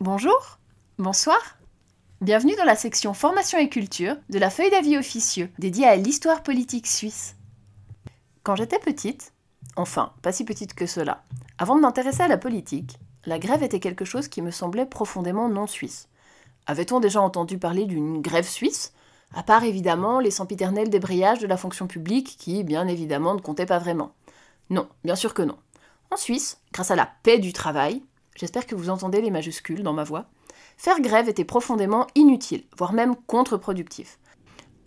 Bonjour, bonsoir. Bienvenue dans la section Formation et culture de la feuille d'avis officieux dédiée à l'histoire politique suisse. Quand j'étais petite, enfin, pas si petite que cela, avant de m'intéresser à la politique, la grève était quelque chose qui me semblait profondément non suisse. Avait-on déjà entendu parler d'une grève suisse? À part évidemment les sempiternels débrayages de la fonction publique qui, bien évidemment, ne comptaient pas vraiment. Non, bien sûr que non. En Suisse, grâce à la paix du travail, j'espère que vous entendez les majuscules dans ma voix, faire grève était profondément inutile, voire même contre-productif.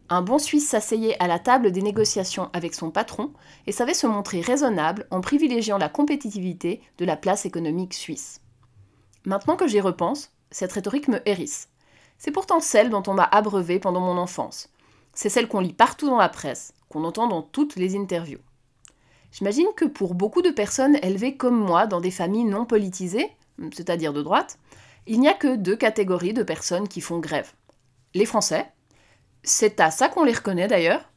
Un bon Suisse s'asseyait à la table des négociations avec son patron et savait se montrer raisonnable en privilégiant la compétitivité de la place économique suisse. Maintenant que j'y repense, cette rhétorique me hérisse. C'est pourtant celle dont on m'a abreuvé pendant mon enfance. C'est celle qu'on lit partout dans la presse, qu'on entend dans toutes les interviews. J'imagine que pour beaucoup de personnes élevées comme moi dans des familles non politisées, c'est-à-dire de droite, il n'y a que deux catégories de personnes qui font grève. Les Français, c'est à ça qu'on les reconnaît d'ailleurs,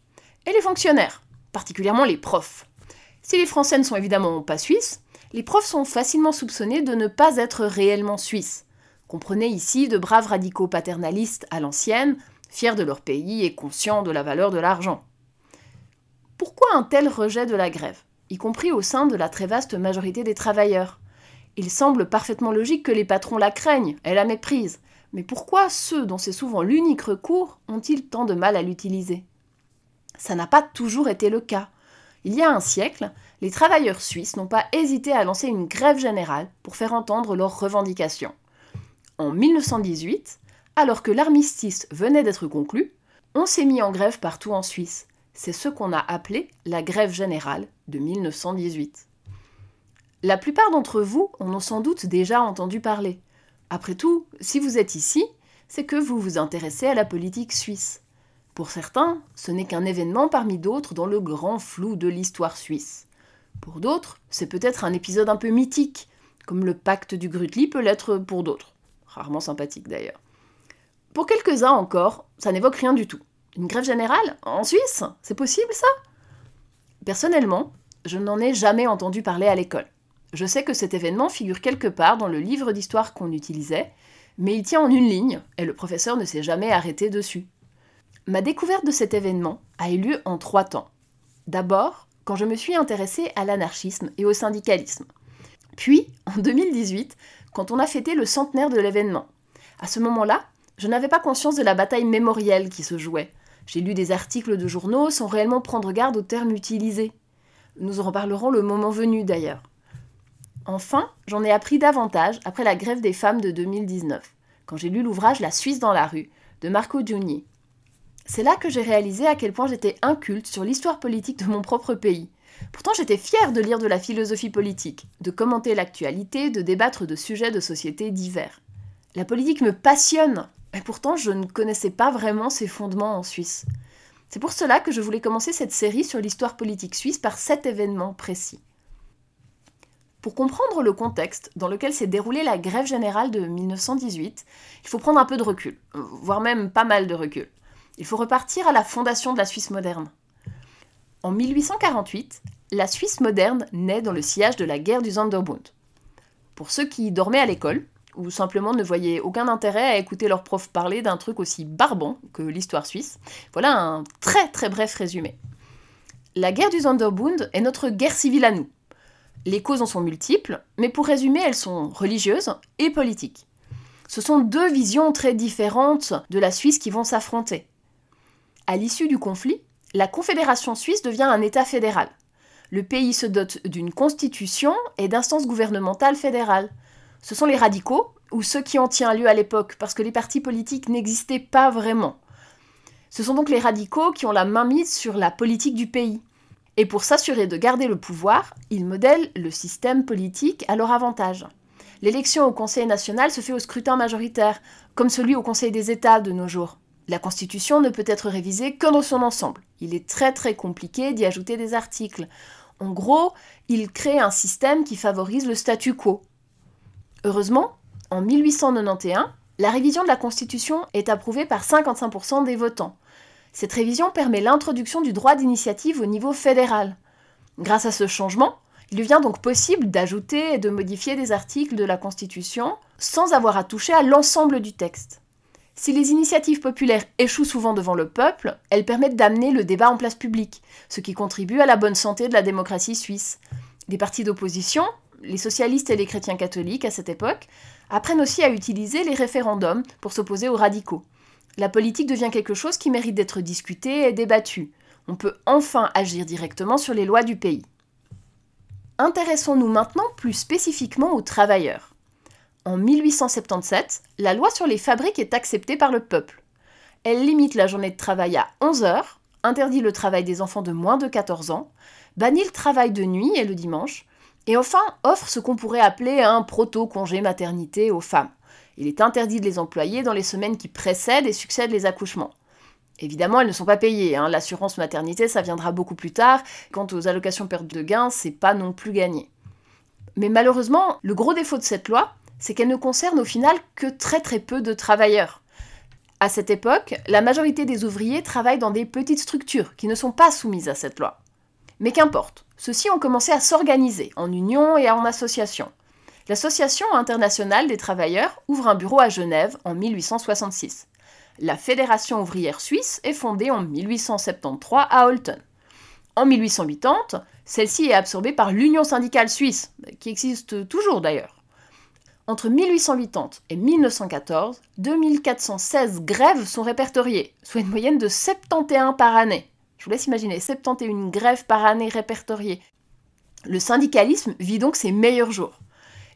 et les fonctionnaires, particulièrement les profs. Si les Français ne sont évidemment pas suisses, les profs sont facilement soupçonnés de ne pas être réellement suisses. Comprenez ici de braves radicaux paternalistes à l'ancienne, fiers de leur pays et conscients de la valeur de l'argent. Pourquoi un tel rejet de la grève, y compris au sein de la très vaste majorité des travailleurs? Il semble parfaitement logique que les patrons la craignent et la méprisent, mais pourquoi ceux dont c'est souvent l'unique recours ont-ils tant de mal à l'utiliser? Ça n'a pas toujours été le cas. Il y a un siècle, les travailleurs suisses n'ont pas hésité à lancer une grève générale pour faire entendre leurs revendications. En 1918, alors que l'armistice venait d'être conclu, on s'est mis en grève partout en Suisse. C'est ce qu'on a appelé la grève générale de 1918. La plupart d'entre vous en ont sans doute déjà entendu parler. Après tout, si vous êtes ici, c'est que vous vous intéressez à la politique suisse. Pour certains, ce n'est qu'un événement parmi d'autres dans le grand flou de l'histoire suisse. Pour d'autres, c'est peut-être un épisode un peu mythique, comme le pacte du Grutli peut l'être pour d'autres. Rarement sympathique d'ailleurs. Pour quelques-uns encore, ça n'évoque rien du tout. Une grève générale En Suisse? C'est possible ça? Personnellement, je n'en ai jamais entendu parler à l'école. Je sais que cet événement figure quelque part dans le livre d'histoire qu'on utilisait, mais il tient en une ligne, et le professeur ne s'est jamais arrêté dessus. Ma découverte de cet événement a eu lieu en trois temps. D'abord, quand je me suis intéressée à l'anarchisme et au syndicalisme. Puis, en 2018, quand on a fêté le centenaire de l'événement. À ce moment-là, je n'avais pas conscience de la bataille mémorielle qui se jouait. J'ai lu des articles de journaux sans réellement prendre garde aux termes utilisés. Nous en reparlerons le moment venu d'ailleurs. Enfin, j'en ai appris davantage après la grève des femmes de 2019, quand j'ai lu l'ouvrage La Suisse dans la rue de Marco Giugni. C'est là que j'ai réalisé à quel point j'étais inculte sur l'histoire politique de mon propre pays. Pourtant, j'étais fière de lire de la philosophie politique, de commenter l'actualité, de débattre de sujets de société divers. La politique me passionne, et pourtant je ne connaissais pas vraiment ses fondements en Suisse. C'est pour cela que je voulais commencer cette série sur l'histoire politique suisse par cet événement précis. Pour comprendre le contexte dans lequel s'est déroulée la grève générale de 1918, il faut prendre un peu de recul, voire même pas mal de recul. Il faut repartir à la fondation de la Suisse moderne. En 1848, la Suisse moderne naît dans le sillage de la guerre du Sonderbund. Pour ceux qui dormaient à l'école, ou simplement ne voyaient aucun intérêt à écouter leur prof parler d'un truc aussi barbant que l'histoire suisse, voilà un très très bref résumé. La guerre du Sonderbund est notre guerre civile à nous, les causes en sont multiples, mais pour résumer, elles sont religieuses et politiques. Ce sont deux visions très différentes de la Suisse qui vont s'affronter. À l'issue du conflit, la Confédération suisse devient un État fédéral. Le pays se dote d'une constitution et d'instances gouvernementales fédérales. Ce sont les radicaux, ou ceux qui en tiennent lieu à l'époque, parce que les partis politiques n'existaient pas vraiment. Ce sont donc les radicaux qui ont la main mise sur la politique du pays. Et pour s'assurer de garder le pouvoir, ils modèlent le système politique à leur avantage. L'élection au Conseil national se fait au scrutin majoritaire, comme celui au Conseil des États de nos jours. La Constitution ne peut être révisée que dans son ensemble. Il est très très compliqué d'y ajouter des articles. En gros, il crée un système qui favorise le statu quo. Heureusement, en 1891, la révision de la Constitution est approuvée par 55% des votants. Cette révision permet l'introduction du droit d'initiative au niveau fédéral. Grâce à ce changement, Il devient donc possible d'ajouter et de modifier des articles de la Constitution sans avoir à toucher à l'ensemble du texte. Si les initiatives populaires échouent souvent devant le peuple, elles permettent d'amener le débat en place publique, ce qui contribue à la bonne santé de la démocratie suisse. Les partis d'opposition, les socialistes et les chrétiens catholiques à cette époque, apprennent aussi à utiliser les référendums pour s'opposer aux radicaux. La politique devient quelque chose qui mérite d'être discuté et débattu. On peut enfin agir directement sur les lois du pays. Intéressons-nous maintenant plus spécifiquement aux travailleurs. En 1877, la loi sur les fabriques est acceptée par le peuple. Elle limite la journée de travail à 11 heures, interdit le travail des enfants de moins de 14 ans, bannit le travail de nuit et le dimanche, et enfin offre ce qu'on pourrait appeler un proto-congé maternité aux femmes. Il est interdit de les employer dans les semaines qui précèdent et succèdent les accouchements. Évidemment, elles ne sont pas payées. Hein. L'assurance maternité, ça viendra beaucoup plus tard. Quant aux allocations perte de gains, c'est pas non plus gagné. Mais malheureusement, le gros défaut de cette loi, c'est qu'elle ne concerne au final que très très peu de travailleurs. À cette époque, la majorité des ouvriers travaillent dans des petites structures qui ne sont pas soumises à cette loi. Mais qu'importe, ceux-ci ont commencé à s'organiser en union et en association. L'Association internationale des travailleurs ouvre un bureau à Genève en 1866. La Fédération ouvrière suisse est fondée en 1873 à Holton. En 1880, celle-ci est absorbée par l'Union syndicale suisse, qui existe toujours d'ailleurs. Entre 1880 et 1914, 2416 grèves sont répertoriées, soit une moyenne de 71 par année. Je vous laisse imaginer, 71 grèves par année répertoriées. Le syndicalisme vit donc ses meilleurs jours.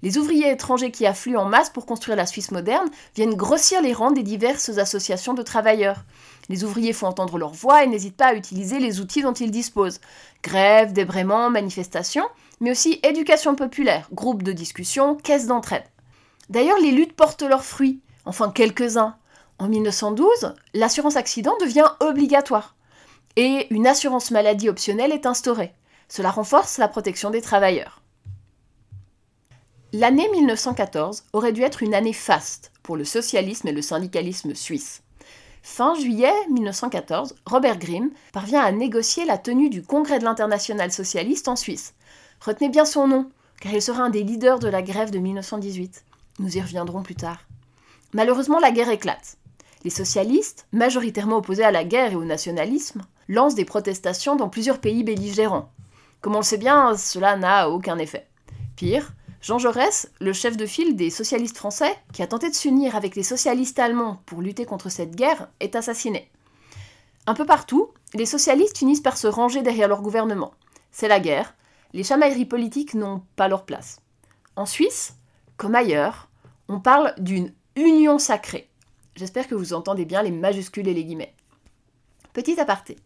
Les ouvriers étrangers qui affluent en masse pour construire la Suisse moderne viennent grossir les rangs des diverses associations de travailleurs. Les ouvriers font entendre leur voix et n'hésitent pas à utiliser les outils dont ils disposent. Grèves, débraiements, manifestations, mais aussi éducation populaire, groupes de discussion, caisses d'entraide. D'ailleurs, les luttes portent leurs fruits, enfin quelques-uns. En 1912, l'assurance accident devient obligatoire et une assurance maladie optionnelle est instaurée. Cela renforce la protection des travailleurs. L'année 1914 aurait dû être une année faste pour le socialisme et le syndicalisme suisse. Fin juillet 1914, Robert Grimm parvient à négocier la tenue du Congrès de l'Internationale socialiste en Suisse. Retenez bien son nom, car il sera un des leaders de la grève de 1918. Nous y reviendrons plus tard. Malheureusement, la guerre éclate. Les socialistes, majoritairement opposés à la guerre et au nationalisme, lancent des protestations dans plusieurs pays belligérants. Comme on le sait bien, cela n'a aucun effet. Pire, Jean Jaurès, le chef de file des socialistes français, qui a tenté de s'unir avec les socialistes allemands pour lutter contre cette guerre, est assassiné. Un peu partout, les socialistes finissent par se ranger derrière leur gouvernement. C'est la guerre, les chamailleries politiques n'ont pas leur place. En Suisse, comme ailleurs, on parle d'une union sacrée. J'espère que vous entendez bien les majuscules et les guillemets. Petit aparté.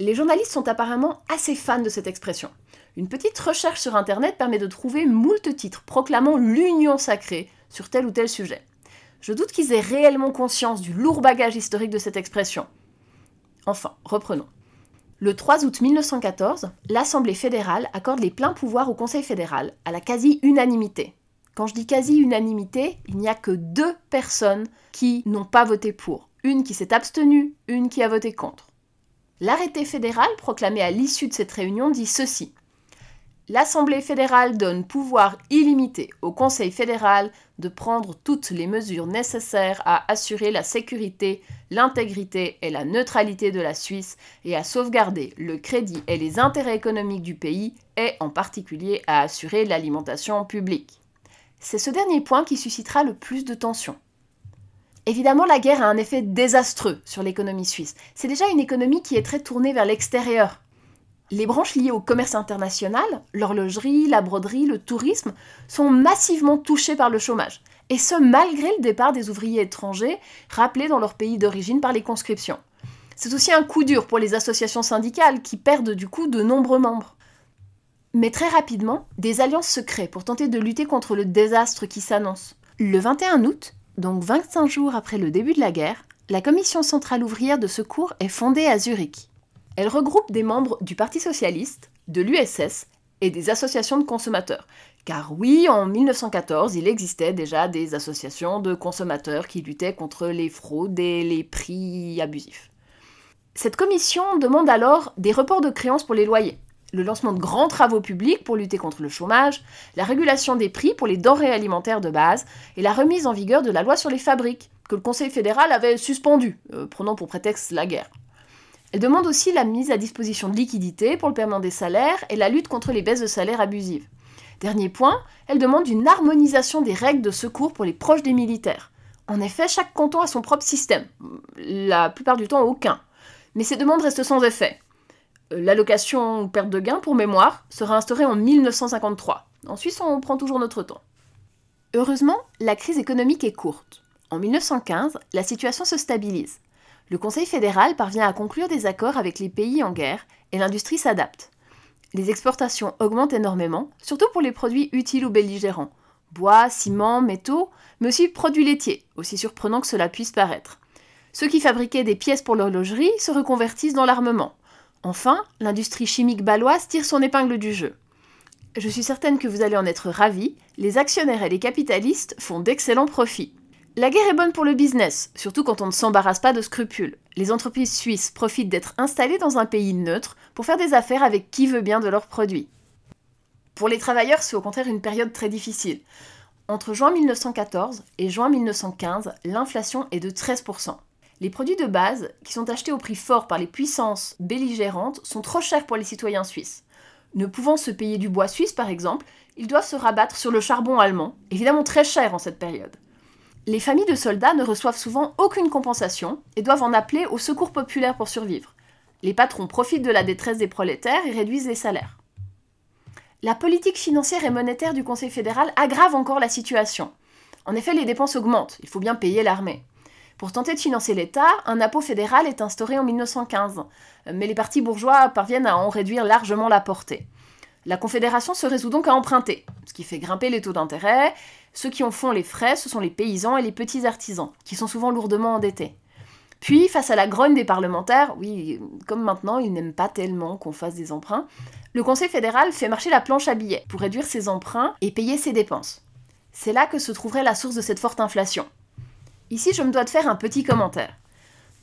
Les journalistes sont apparemment assez fans de cette expression. Une petite recherche sur Internet permet de trouver moult titres proclamant l'union sacrée sur tel ou tel sujet. Je doute qu'ils aient réellement conscience du lourd bagage historique de cette expression. Enfin, reprenons. Le 3 août 1914, l'Assemblée fédérale accorde les pleins pouvoirs au Conseil fédéral, à la quasi-unanimité. Quand je dis quasi-unanimité, il n'y a que deux personnes qui n'ont pas voté pour. Une qui s'est abstenue, une qui a voté contre. L'arrêté fédéral proclamé à l'issue de cette réunion dit ceci. L'Assemblée fédérale donne pouvoir illimité au Conseil fédéral de prendre toutes les mesures nécessaires à assurer la sécurité, l'intégrité et la neutralité de la Suisse et à sauvegarder le crédit et les intérêts économiques du pays et en particulier à assurer l'alimentation publique. C'est ce dernier point qui suscitera le plus de tensions. Évidemment, la guerre a un effet désastreux sur l'économie suisse. C'est déjà une économie qui est très tournée vers l'extérieur. Les branches liées au commerce international, l'horlogerie, la broderie, le tourisme, sont massivement touchées par le chômage. Et ce, malgré le départ des ouvriers étrangers, rappelés dans leur pays d'origine par les conscriptions. C'est aussi un coup dur pour les associations syndicales qui perdent du coup de nombreux membres. Mais très rapidement, des alliances se créent pour tenter de lutter contre le désastre qui s'annonce. Le 21 août, donc 25 jours après le début de la guerre, la Commission centrale ouvrière de secours est fondée à Zurich. Elle regroupe des membres du Parti socialiste, de l'USS et des associations de consommateurs. Car oui, en 1914, il existait déjà des associations de consommateurs qui luttaient contre les fraudes et les prix abusifs. Cette commission demande alors des reports de créances pour les loyers le lancement de grands travaux publics pour lutter contre le chômage, la régulation des prix pour les denrées alimentaires de base et la remise en vigueur de la loi sur les fabriques, que le Conseil fédéral avait suspendue, euh, prenant pour prétexte la guerre. Elle demande aussi la mise à disposition de liquidités pour le paiement des salaires et la lutte contre les baisses de salaires abusives. Dernier point, elle demande une harmonisation des règles de secours pour les proches des militaires. En effet, chaque canton a son propre système, la plupart du temps aucun. Mais ces demandes restent sans effet. Euh, l'allocation ou perte de gain, pour mémoire, sera instaurée en 1953. En Suisse, on prend toujours notre temps. Heureusement, la crise économique est courte. En 1915, la situation se stabilise. Le Conseil fédéral parvient à conclure des accords avec les pays en guerre et l'industrie s'adapte. Les exportations augmentent énormément, surtout pour les produits utiles ou belligérants. Bois, ciment, métaux, mais aussi produits laitiers, aussi surprenant que cela puisse paraître. Ceux qui fabriquaient des pièces pour l'horlogerie se reconvertissent dans l'armement. Enfin, l'industrie chimique baloise tire son épingle du jeu. Je suis certaine que vous allez en être ravis, les actionnaires et les capitalistes font d'excellents profits. La guerre est bonne pour le business, surtout quand on ne s'embarrasse pas de scrupules. Les entreprises suisses profitent d'être installées dans un pays neutre pour faire des affaires avec qui veut bien de leurs produits. Pour les travailleurs, c'est au contraire une période très difficile. Entre juin 1914 et juin 1915, l'inflation est de 13%. Les produits de base, qui sont achetés au prix fort par les puissances belligérantes, sont trop chers pour les citoyens suisses. Ne pouvant se payer du bois suisse, par exemple, ils doivent se rabattre sur le charbon allemand, évidemment très cher en cette période. Les familles de soldats ne reçoivent souvent aucune compensation et doivent en appeler au secours populaire pour survivre. Les patrons profitent de la détresse des prolétaires et réduisent les salaires. La politique financière et monétaire du Conseil fédéral aggrave encore la situation. En effet, les dépenses augmentent, il faut bien payer l'armée. Pour tenter de financer l'État, un impôt fédéral est instauré en 1915, mais les partis bourgeois parviennent à en réduire largement la portée. La Confédération se résout donc à emprunter, ce qui fait grimper les taux d'intérêt. Ceux qui en font les frais, ce sont les paysans et les petits artisans, qui sont souvent lourdement endettés. Puis, face à la grogne des parlementaires, oui, comme maintenant ils n'aiment pas tellement qu'on fasse des emprunts, le Conseil fédéral fait marcher la planche à billets pour réduire ses emprunts et payer ses dépenses. C'est là que se trouverait la source de cette forte inflation. Ici, je me dois de faire un petit commentaire.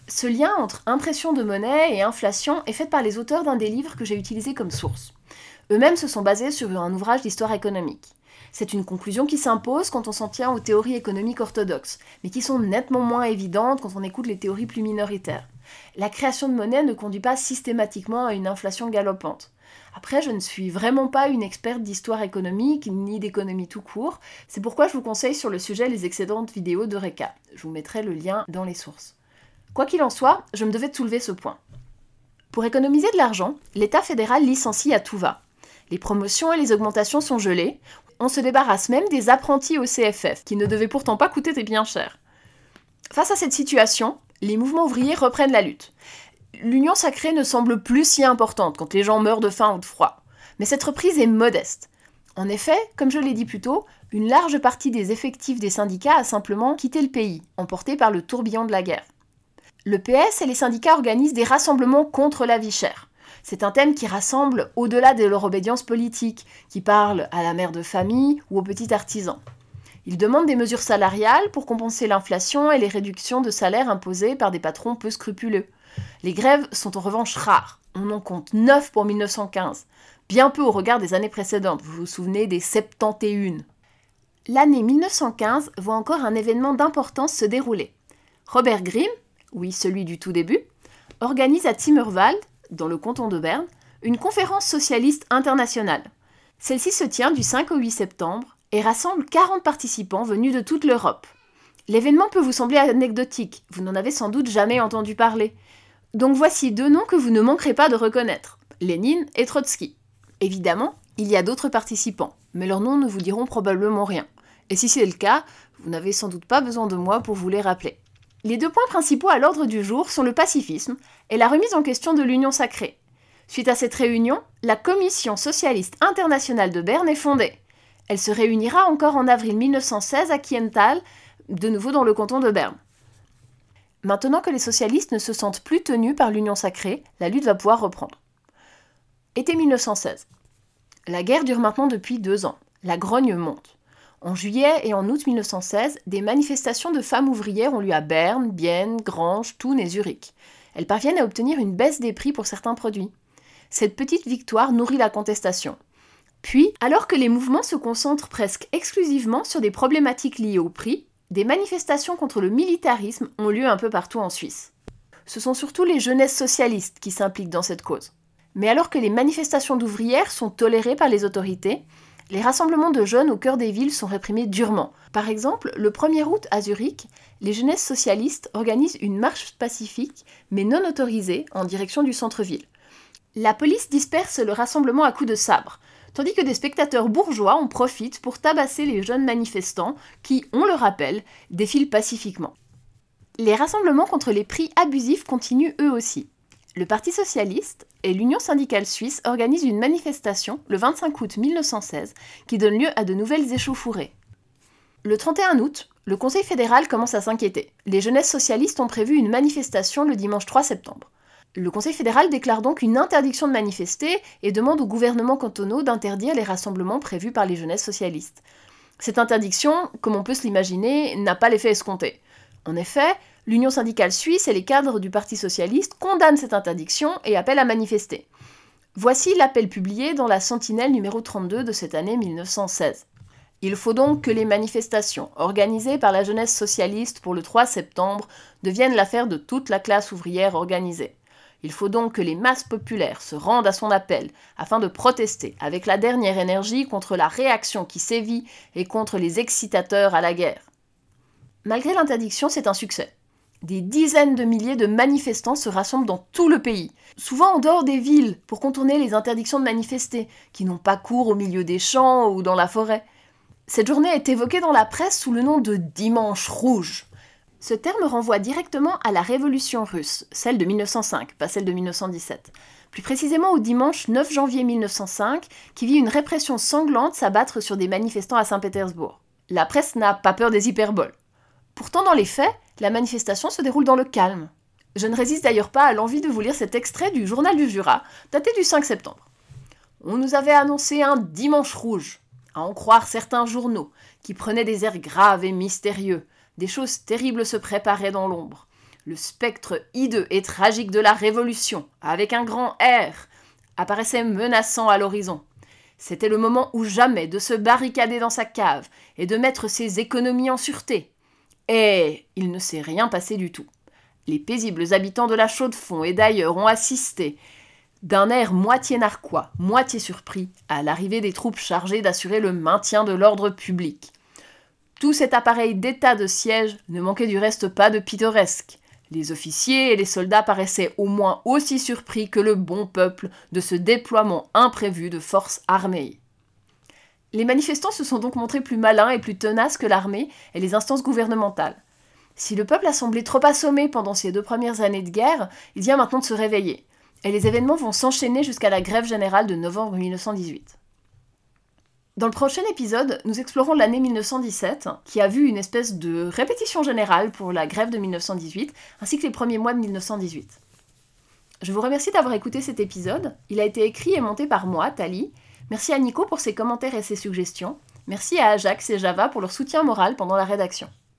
Ce lien entre impression de monnaie et inflation est fait par les auteurs d'un des livres que j'ai utilisé comme source. Eux-mêmes se sont basés sur un ouvrage d'histoire économique. C'est une conclusion qui s'impose quand on s'en tient aux théories économiques orthodoxes, mais qui sont nettement moins évidentes quand on écoute les théories plus minoritaires. La création de monnaie ne conduit pas systématiquement à une inflation galopante. Après, je ne suis vraiment pas une experte d'histoire économique ni d'économie tout court. C'est pourquoi je vous conseille sur le sujet les excédentes vidéos de RECA. Je vous mettrai le lien dans les sources. Quoi qu'il en soit, je me devais de soulever ce point. Pour économiser de l'argent, l'État fédéral licencie à tout va. Les promotions et les augmentations sont gelées. On se débarrasse même des apprentis au CFF, qui ne devaient pourtant pas coûter des biens chers. Face à cette situation, les mouvements ouvriers reprennent la lutte l'union sacrée ne semble plus si importante quand les gens meurent de faim ou de froid. Mais cette reprise est modeste. En effet, comme je l'ai dit plus tôt, une large partie des effectifs des syndicats a simplement quitté le pays, emporté par le tourbillon de la guerre. Le PS et les syndicats organisent des rassemblements contre la vie chère. C'est un thème qui rassemble au-delà de leur obédience politique, qui parle à la mère de famille ou aux petits artisans. Ils demandent des mesures salariales pour compenser l'inflation et les réductions de salaire imposées par des patrons peu scrupuleux. Les grèves sont en revanche rares. On en compte 9 pour 1915, bien peu au regard des années précédentes. Vous vous souvenez des 71. L'année 1915 voit encore un événement d'importance se dérouler. Robert Grimm, oui celui du tout début, organise à Timmerwald, dans le canton de Berne, une conférence socialiste internationale. Celle-ci se tient du 5 au 8 septembre et rassemble 40 participants venus de toute l'Europe. L'événement peut vous sembler anecdotique, vous n'en avez sans doute jamais entendu parler. Donc voici deux noms que vous ne manquerez pas de reconnaître, Lénine et Trotsky. Évidemment, il y a d'autres participants, mais leurs noms ne vous diront probablement rien. Et si c'est le cas, vous n'avez sans doute pas besoin de moi pour vous les rappeler. Les deux points principaux à l'ordre du jour sont le pacifisme et la remise en question de l'Union sacrée. Suite à cette réunion, la Commission socialiste internationale de Berne est fondée. Elle se réunira encore en avril 1916 à Kiental de nouveau dans le canton de Berne. Maintenant que les socialistes ne se sentent plus tenus par l'Union sacrée, la lutte va pouvoir reprendre. Été 1916. La guerre dure maintenant depuis deux ans. La grogne monte. En juillet et en août 1916, des manifestations de femmes ouvrières ont lieu à Berne, Bienne, Grange, Thun et Zurich. Elles parviennent à obtenir une baisse des prix pour certains produits. cette petite victoire nourrit la contestation. Puis, alors que les mouvements se concentrent presque exclusivement sur des problématiques liées au prix, des manifestations contre le militarisme ont lieu un peu partout en Suisse. Ce sont surtout les jeunesses socialistes qui s'impliquent dans cette cause. Mais alors que les manifestations d'ouvrières sont tolérées par les autorités, les rassemblements de jeunes au cœur des villes sont réprimés durement. Par exemple, le 1er août à Zurich, les jeunesses socialistes organisent une marche pacifique, mais non autorisée, en direction du centre-ville. La police disperse le rassemblement à coups de sabre, tandis que des spectateurs bourgeois en profitent pour tabasser les jeunes manifestants qui, on le rappelle, défilent pacifiquement. Les rassemblements contre les prix abusifs continuent eux aussi. Le Parti socialiste et l'Union syndicale suisse organisent une manifestation le 25 août 1916 qui donne lieu à de nouvelles échauffourées. Le 31 août, le Conseil fédéral commence à s'inquiéter. Les jeunesses socialistes ont prévu une manifestation le dimanche 3 septembre. Le Conseil fédéral déclare donc une interdiction de manifester et demande aux gouvernements cantonaux d'interdire les rassemblements prévus par les jeunesses socialistes. Cette interdiction, comme on peut se l'imaginer, n'a pas l'effet escompté. En effet, l'Union syndicale suisse et les cadres du Parti socialiste condamnent cette interdiction et appellent à manifester. Voici l'appel publié dans la Sentinelle numéro 32 de cette année 1916. Il faut donc que les manifestations organisées par la jeunesse socialiste pour le 3 septembre deviennent l'affaire de toute la classe ouvrière organisée. Il faut donc que les masses populaires se rendent à son appel afin de protester avec la dernière énergie contre la réaction qui sévit et contre les excitateurs à la guerre. Malgré l'interdiction, c'est un succès. Des dizaines de milliers de manifestants se rassemblent dans tout le pays, souvent en dehors des villes, pour contourner les interdictions de manifester, qui n'ont pas cours au milieu des champs ou dans la forêt. Cette journée est évoquée dans la presse sous le nom de Dimanche rouge. Ce terme renvoie directement à la Révolution russe, celle de 1905, pas celle de 1917. Plus précisément au dimanche 9 janvier 1905, qui vit une répression sanglante s'abattre sur des manifestants à Saint-Pétersbourg. La presse n'a pas peur des hyperboles. Pourtant, dans les faits, la manifestation se déroule dans le calme. Je ne résiste d'ailleurs pas à l'envie de vous lire cet extrait du Journal du Jura, daté du 5 septembre. On nous avait annoncé un dimanche rouge, à en croire certains journaux, qui prenaient des airs graves et mystérieux, des choses terribles se préparaient dans l'ombre. Le spectre hideux et tragique de la Révolution, avec un grand R, apparaissait menaçant à l'horizon. C'était le moment ou jamais de se barricader dans sa cave et de mettre ses économies en sûreté. Et il ne s'est rien passé du tout. Les paisibles habitants de la Chaux-de-Fonds et d'ailleurs ont assisté, d'un air moitié narquois, moitié surpris, à l'arrivée des troupes chargées d'assurer le maintien de l'ordre public. Tout cet appareil d'état de siège ne manquait du reste pas de pittoresque. Les officiers et les soldats paraissaient au moins aussi surpris que le bon peuple de ce déploiement imprévu de forces armées. Les manifestants se sont donc montrés plus malins et plus tenaces que l'armée et les instances gouvernementales. Si le peuple a semblé trop assommé pendant ces deux premières années de guerre, il vient maintenant de se réveiller. Et les événements vont s'enchaîner jusqu'à la grève générale de novembre 1918. Dans le prochain épisode, nous explorons l'année 1917, qui a vu une espèce de répétition générale pour la grève de 1918, ainsi que les premiers mois de 1918. Je vous remercie d'avoir écouté cet épisode. Il a été écrit et monté par moi, Tali. Merci à Nico pour ses commentaires et ses suggestions. Merci à Ajax et Java pour leur soutien moral pendant la rédaction.